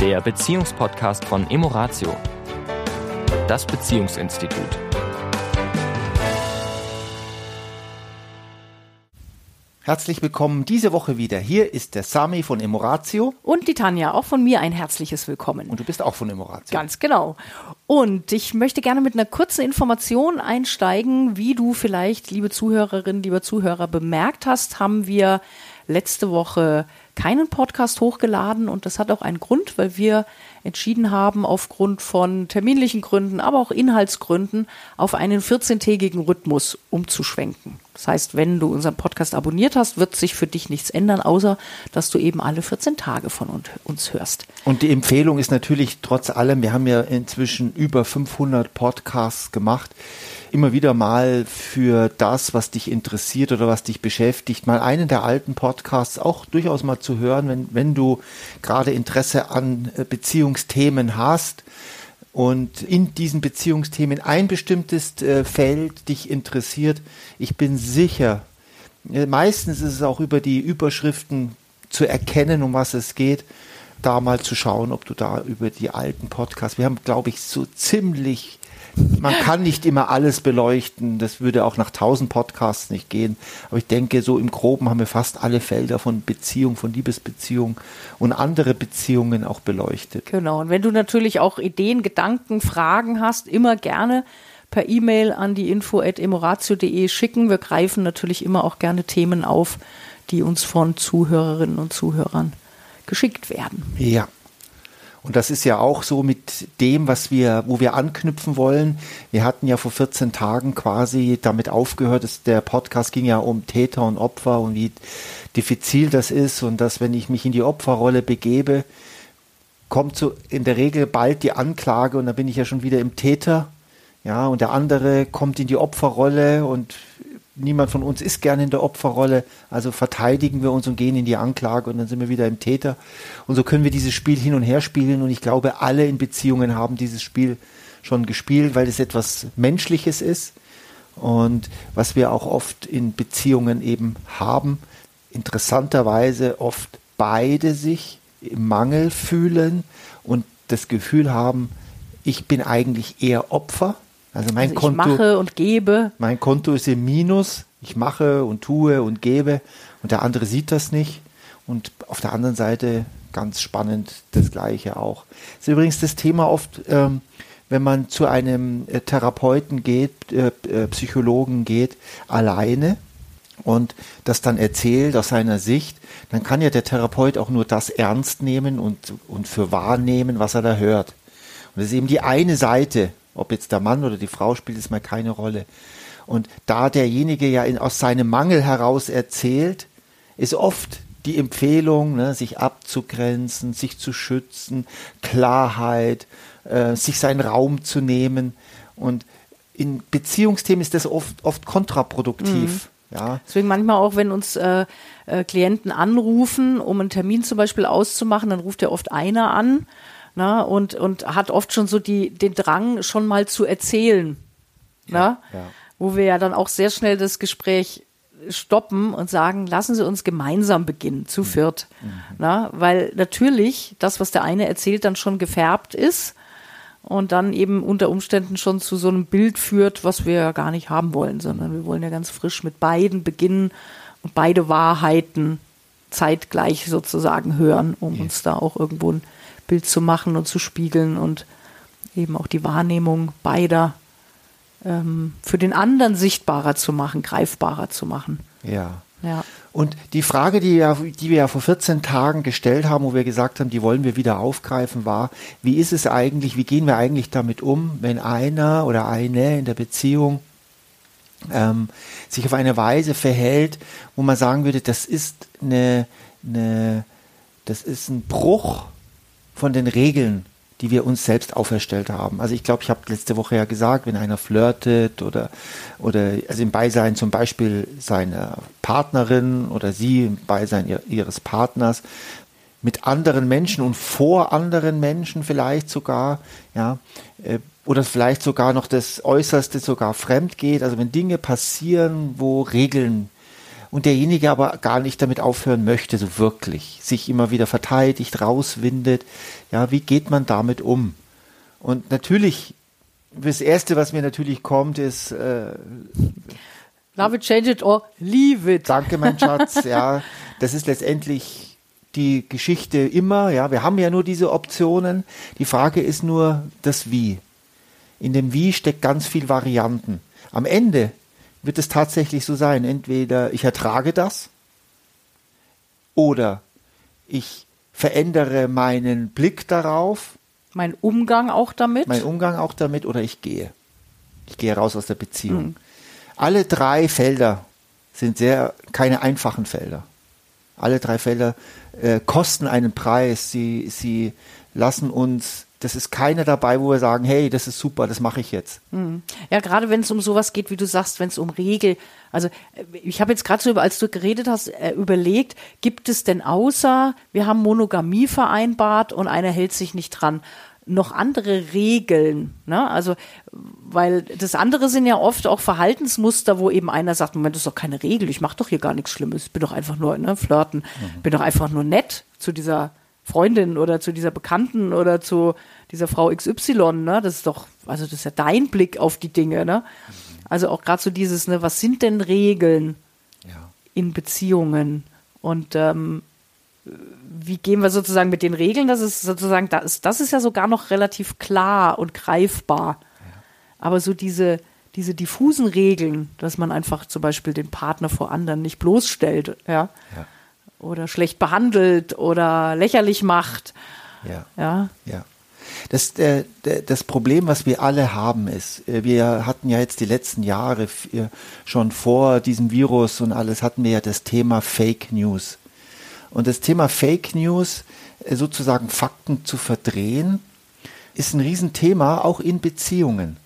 der Beziehungspodcast von Emoratio, das Beziehungsinstitut. Herzlich willkommen diese Woche wieder. Hier ist der Sami von Emoratio. Und die Tanja, auch von mir ein herzliches Willkommen. Und du bist auch von Emoratio. Ganz genau. Und ich möchte gerne mit einer kurzen Information einsteigen, wie du vielleicht, liebe Zuhörerinnen, lieber Zuhörer, bemerkt hast, haben wir letzte Woche keinen Podcast hochgeladen und das hat auch einen Grund, weil wir entschieden haben, aufgrund von terminlichen Gründen, aber auch Inhaltsgründen, auf einen 14-tägigen Rhythmus umzuschwenken. Das heißt, wenn du unseren Podcast abonniert hast, wird sich für dich nichts ändern, außer dass du eben alle 14 Tage von uns hörst. Und die Empfehlung ist natürlich trotz allem, wir haben ja inzwischen über 500 Podcasts gemacht, immer wieder mal für das, was dich interessiert oder was dich beschäftigt, mal einen der alten Podcasts auch durchaus mal zu hören, wenn, wenn du gerade Interesse an äh, Beziehungsthemen hast und in diesen Beziehungsthemen ein bestimmtes äh, Feld dich interessiert. Ich bin sicher, äh, meistens ist es auch über die Überschriften zu erkennen, um was es geht, da mal zu schauen, ob du da über die alten Podcasts, wir haben, glaube ich, so ziemlich man kann nicht immer alles beleuchten. Das würde auch nach tausend Podcasts nicht gehen. Aber ich denke, so im Groben haben wir fast alle Felder von Beziehung, von Liebesbeziehung und andere Beziehungen auch beleuchtet. Genau. Und wenn du natürlich auch Ideen, Gedanken, Fragen hast, immer gerne per E-Mail an die info.emoratio.de schicken. Wir greifen natürlich immer auch gerne Themen auf, die uns von Zuhörerinnen und Zuhörern geschickt werden. Ja. Und das ist ja auch so mit dem, was wir, wo wir anknüpfen wollen. Wir hatten ja vor 14 Tagen quasi damit aufgehört, dass der Podcast ging ja um Täter und Opfer und wie diffizil das ist und dass, wenn ich mich in die Opferrolle begebe, kommt so in der Regel bald die Anklage und dann bin ich ja schon wieder im Täter. Ja, und der andere kommt in die Opferrolle und niemand von uns ist gerne in der Opferrolle, also verteidigen wir uns und gehen in die Anklage und dann sind wir wieder im Täter. Und so können wir dieses Spiel hin und her spielen. Und ich glaube, alle in Beziehungen haben dieses Spiel schon gespielt, weil es etwas Menschliches ist. Und was wir auch oft in Beziehungen eben haben, interessanterweise oft beide sich im Mangel fühlen und das Gefühl haben, ich bin eigentlich eher Opfer also mein also ich Konto, mache und gebe. Mein Konto ist im Minus. Ich mache und tue und gebe und der andere sieht das nicht. Und auf der anderen Seite ganz spannend das Gleiche auch. Das ist übrigens das Thema oft, ähm, wenn man zu einem äh, Therapeuten geht, äh, äh, Psychologen geht, alleine und das dann erzählt aus seiner Sicht, dann kann ja der Therapeut auch nur das ernst nehmen und, und für wahrnehmen, was er da hört. Und das ist eben die eine Seite ob jetzt der Mann oder die Frau spielt es mal keine Rolle. Und da derjenige ja in, aus seinem Mangel heraus erzählt, ist oft die Empfehlung, ne, sich abzugrenzen, sich zu schützen, Klarheit, äh, sich seinen Raum zu nehmen. Und in Beziehungsthemen ist das oft, oft kontraproduktiv. Mhm. Ja. Deswegen manchmal auch, wenn uns äh, äh, Klienten anrufen, um einen Termin zum Beispiel auszumachen, dann ruft ja oft einer an na, und, und hat oft schon so die, den Drang, schon mal zu erzählen. Ja, na? Ja. Wo wir ja dann auch sehr schnell das Gespräch stoppen und sagen, lassen Sie uns gemeinsam beginnen, zu mhm. viert. Mhm. Na, weil natürlich das, was der eine erzählt, dann schon gefärbt ist und dann eben unter Umständen schon zu so einem Bild führt, was wir ja gar nicht haben wollen, sondern wir wollen ja ganz frisch mit beiden beginnen und beide Wahrheiten zeitgleich sozusagen hören, um ja. uns da auch irgendwo ein Bild zu machen und zu spiegeln und eben auch die Wahrnehmung beider ähm, für den anderen sichtbarer zu machen, greifbarer zu machen. Ja. Ja. Und die Frage, die, ja, die wir ja vor 14 Tagen gestellt haben, wo wir gesagt haben, die wollen wir wieder aufgreifen, war, wie ist es eigentlich, wie gehen wir eigentlich damit um, wenn einer oder eine in der Beziehung ähm, sich auf eine Weise verhält, wo man sagen würde, das ist eine, eine das ist ein Bruch von den Regeln, die wir uns selbst auferstellt haben. Also ich glaube, ich habe letzte Woche ja gesagt, wenn einer flirtet oder, oder also im Beisein zum Beispiel seiner Partnerin oder sie im Beisein ihr, ihres Partners mit anderen Menschen und vor anderen Menschen vielleicht sogar, ja, äh, oder vielleicht sogar noch das Äußerste sogar fremd geht. Also wenn Dinge passieren, wo Regeln und derjenige aber gar nicht damit aufhören möchte, so wirklich, sich immer wieder verteidigt, rauswindet. Ja, wie geht man damit um? Und natürlich, das Erste, was mir natürlich kommt, ist äh, Love it, change it or leave it. Danke, mein Schatz. ja, das ist letztendlich die Geschichte immer. Ja, wir haben ja nur diese Optionen. Die Frage ist nur das Wie. In dem Wie steckt ganz viel Varianten. Am Ende wird es tatsächlich so sein. Entweder ich ertrage das oder ich verändere meinen Blick darauf. Mein Umgang auch damit. Mein Umgang auch damit oder ich gehe. Ich gehe raus aus der Beziehung. Mhm. Alle drei Felder sind sehr keine einfachen Felder. Alle drei Felder äh, kosten einen Preis. Sie, sie lassen uns das ist keiner dabei, wo wir sagen, hey, das ist super, das mache ich jetzt. Hm. Ja, gerade wenn es um sowas geht, wie du sagst, wenn es um Regel, also äh, ich habe jetzt gerade so, als du geredet hast, äh, überlegt, gibt es denn außer, wir haben Monogamie vereinbart und einer hält sich nicht dran, noch andere Regeln, ne? Also, weil das andere sind ja oft auch Verhaltensmuster, wo eben einer sagt, Moment, das ist doch keine Regel, ich mache doch hier gar nichts Schlimmes, bin doch einfach nur, ne, flirten, mhm. bin doch einfach nur nett zu dieser Freundin oder zu dieser Bekannten oder zu dieser Frau XY, ne? Das ist doch, also das ist ja dein Blick auf die Dinge, ne? Also auch gerade so dieses, ne, was sind denn Regeln ja. in Beziehungen? Und ähm, wie gehen wir sozusagen mit den Regeln? Das ist sozusagen, das, das ist ja sogar noch relativ klar und greifbar. Ja. Aber so diese, diese diffusen Regeln, dass man einfach zum Beispiel den Partner vor anderen nicht bloßstellt, ja. ja oder schlecht behandelt oder lächerlich macht. Ja. Ja. ja. Das, äh, das Problem, was wir alle haben, ist, äh, wir hatten ja jetzt die letzten Jahre äh, schon vor diesem Virus und alles hatten wir ja das Thema Fake News. Und das Thema Fake News, äh, sozusagen Fakten zu verdrehen, ist ein Riesenthema, auch in Beziehungen.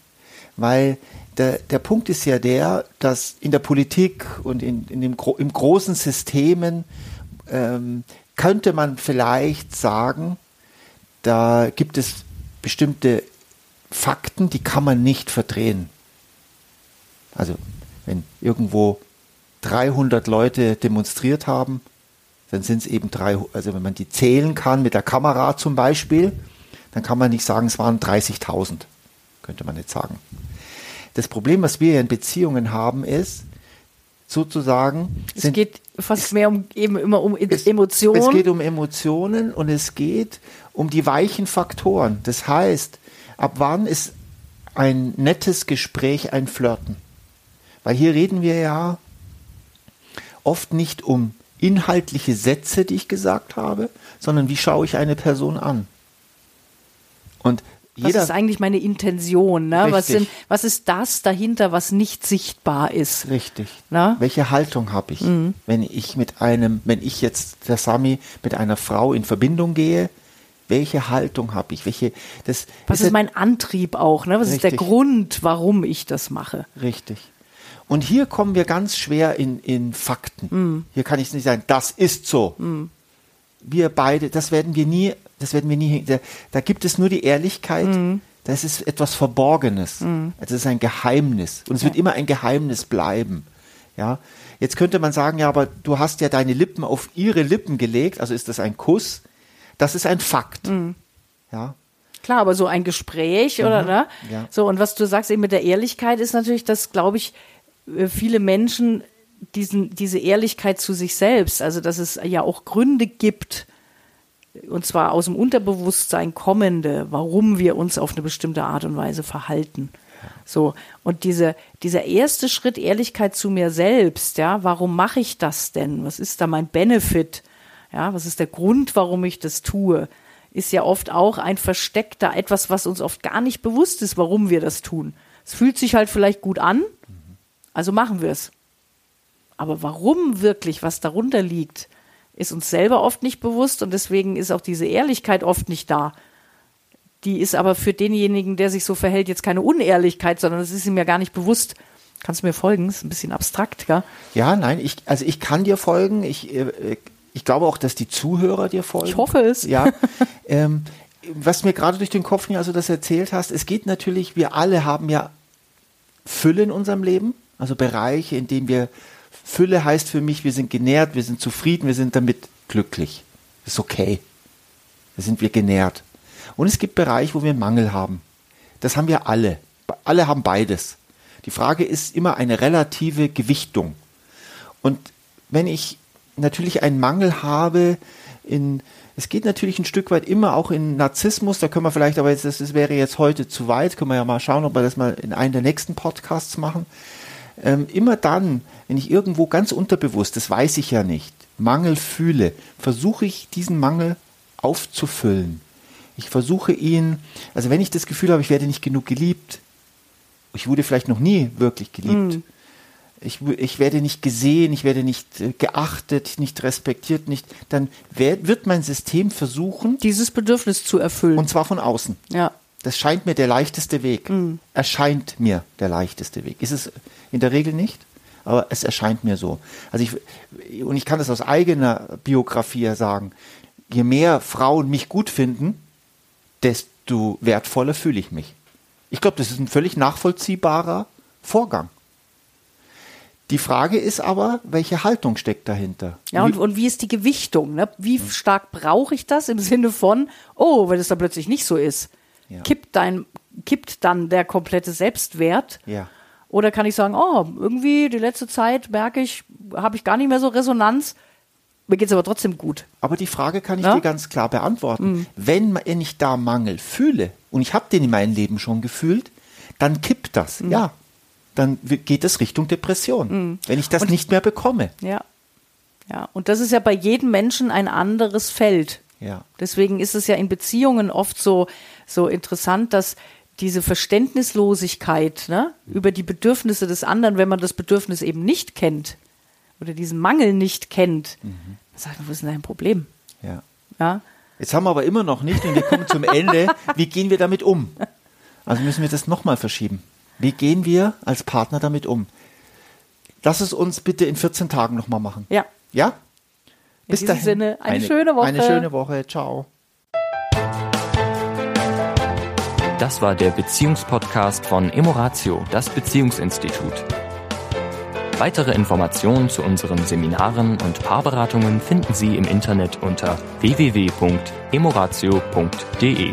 Weil der, der Punkt ist ja der, dass in der Politik und in, in dem, im großen Systemen ähm, könnte man vielleicht sagen, da gibt es bestimmte Fakten, die kann man nicht verdrehen. Also wenn irgendwo 300 Leute demonstriert haben, dann sind es eben drei, also wenn man die zählen kann mit der Kamera zum Beispiel, dann kann man nicht sagen, es waren 30.000, könnte man nicht sagen. Das Problem, was wir in Beziehungen haben, ist, sozusagen. Es geht fast mehr um eben immer um Emotionen. Es, es geht um Emotionen und es geht um die weichen Faktoren. Das heißt, ab wann ist ein nettes Gespräch ein Flirten? Weil hier reden wir ja oft nicht um inhaltliche Sätze, die ich gesagt habe, sondern wie schaue ich eine Person an? Und jeder, was ist eigentlich meine Intention? Ne? Was, sind, was ist das dahinter, was nicht sichtbar ist? Richtig. Na? Welche Haltung habe ich, mhm. wenn ich mit einem, wenn ich jetzt der Sami mit einer Frau in Verbindung gehe? Welche Haltung habe ich? Welche, das was ist, ist mein Antrieb auch? Ne? Was richtig. ist der Grund, warum ich das mache? Richtig. Und hier kommen wir ganz schwer in, in Fakten. Mhm. Hier kann ich nicht sagen, das ist so. Mhm. Wir beide, das werden wir nie das werden wir nie, da, da gibt es nur die Ehrlichkeit, mhm. das ist etwas Verborgenes, mhm. das ist ein Geheimnis und es ja. wird immer ein Geheimnis bleiben. Ja, jetzt könnte man sagen, ja, aber du hast ja deine Lippen auf ihre Lippen gelegt, also ist das ein Kuss? Das ist ein Fakt. Mhm. Ja. Klar, aber so ein Gespräch oder mhm. ne? Ja. So und was du sagst eben mit der Ehrlichkeit ist natürlich, dass glaube ich äh, viele Menschen diesen diese Ehrlichkeit zu sich selbst, also dass es ja auch Gründe gibt, und zwar aus dem Unterbewusstsein kommende, warum wir uns auf eine bestimmte Art und Weise verhalten. So, und diese, dieser erste Schritt Ehrlichkeit zu mir selbst, ja, warum mache ich das denn? Was ist da mein Benefit? Ja, was ist der Grund, warum ich das tue? Ist ja oft auch ein versteckter, etwas, was uns oft gar nicht bewusst ist, warum wir das tun. Es fühlt sich halt vielleicht gut an, also machen wir es. Aber warum wirklich, was darunter liegt, ist uns selber oft nicht bewusst und deswegen ist auch diese Ehrlichkeit oft nicht da. Die ist aber für denjenigen, der sich so verhält, jetzt keine Unehrlichkeit, sondern es ist ihm ja gar nicht bewusst. Kannst du mir folgen? Das ist ein bisschen abstrakt, gell? Ja, nein, ich, also ich kann dir folgen. Ich, äh, ich glaube auch, dass die Zuhörer dir folgen. Ich hoffe es. Ja. ähm, was mir gerade durch den Kopf ging, also das erzählt hast, es geht natürlich, wir alle haben ja Fülle in unserem Leben, also Bereiche, in denen wir Fülle heißt für mich, wir sind genährt, wir sind zufrieden, wir sind damit glücklich. Ist okay. Da sind wir genährt. Und es gibt Bereiche, wo wir Mangel haben. Das haben wir alle. Alle haben beides. Die Frage ist immer eine relative Gewichtung. Und wenn ich natürlich einen Mangel habe in, es geht natürlich ein Stück weit immer auch in Narzissmus, da können wir vielleicht, aber jetzt, das, das wäre jetzt heute zu weit, können wir ja mal schauen, ob wir das mal in einem der nächsten Podcasts machen. Ähm, immer dann, wenn ich irgendwo ganz unterbewusst, das weiß ich ja nicht, Mangel fühle, versuche ich diesen Mangel aufzufüllen. Ich versuche ihn, also wenn ich das Gefühl habe, ich werde nicht genug geliebt, ich wurde vielleicht noch nie wirklich geliebt, mm ich, ich werde nicht gesehen, ich werde nicht äh, geachtet, nicht respektiert, nicht, dann wird mein System versuchen, dieses Bedürfnis zu erfüllen. Und zwar von außen. Ja. Das scheint mir der leichteste Weg. Mhm. Erscheint mir der leichteste Weg. Ist es in der Regel nicht, aber es erscheint mir so. Also ich, und ich kann das aus eigener Biografie sagen. Je mehr Frauen mich gut finden, desto wertvoller fühle ich mich. Ich glaube, das ist ein völlig nachvollziehbarer Vorgang. Die Frage ist aber, welche Haltung steckt dahinter? Ja, und, und wie ist die Gewichtung? Ne? Wie hm. stark brauche ich das im Sinne von, oh, wenn es dann plötzlich nicht so ist, ja. kippt, dein, kippt dann der komplette Selbstwert? Ja. Oder kann ich sagen, oh, irgendwie die letzte Zeit merke ich, habe ich gar nicht mehr so Resonanz, mir geht es aber trotzdem gut. Aber die Frage kann ich ja? dir ganz klar beantworten. Mhm. Wenn ich da Mangel fühle, und ich habe den in meinem Leben schon gefühlt, dann kippt das. Mhm. Ja, dann geht es Richtung Depression, mhm. wenn ich das und, nicht mehr bekomme. Ja. Ja, und das ist ja bei jedem Menschen ein anderes Feld. Ja. Deswegen ist es ja in Beziehungen oft so, so interessant, dass diese Verständnislosigkeit ne, über die Bedürfnisse des anderen, wenn man das Bedürfnis eben nicht kennt oder diesen Mangel nicht kennt, mhm. sagt man, was ist denn dein Problem? Ja. ja. Jetzt haben wir aber immer noch nicht und wir kommen zum Ende. Wie gehen wir damit um? Also müssen wir das nochmal verschieben. Wie gehen wir als Partner damit um? Lass es uns bitte in 14 Tagen nochmal machen. Ja. Ja? Bis in diesem dahin. Sinne, eine, eine schöne Woche. Eine schöne Woche. Ciao. Das war der Beziehungspodcast von Emoratio, das Beziehungsinstitut. Weitere Informationen zu unseren Seminaren und Paarberatungen finden Sie im Internet unter www.emoratio.de.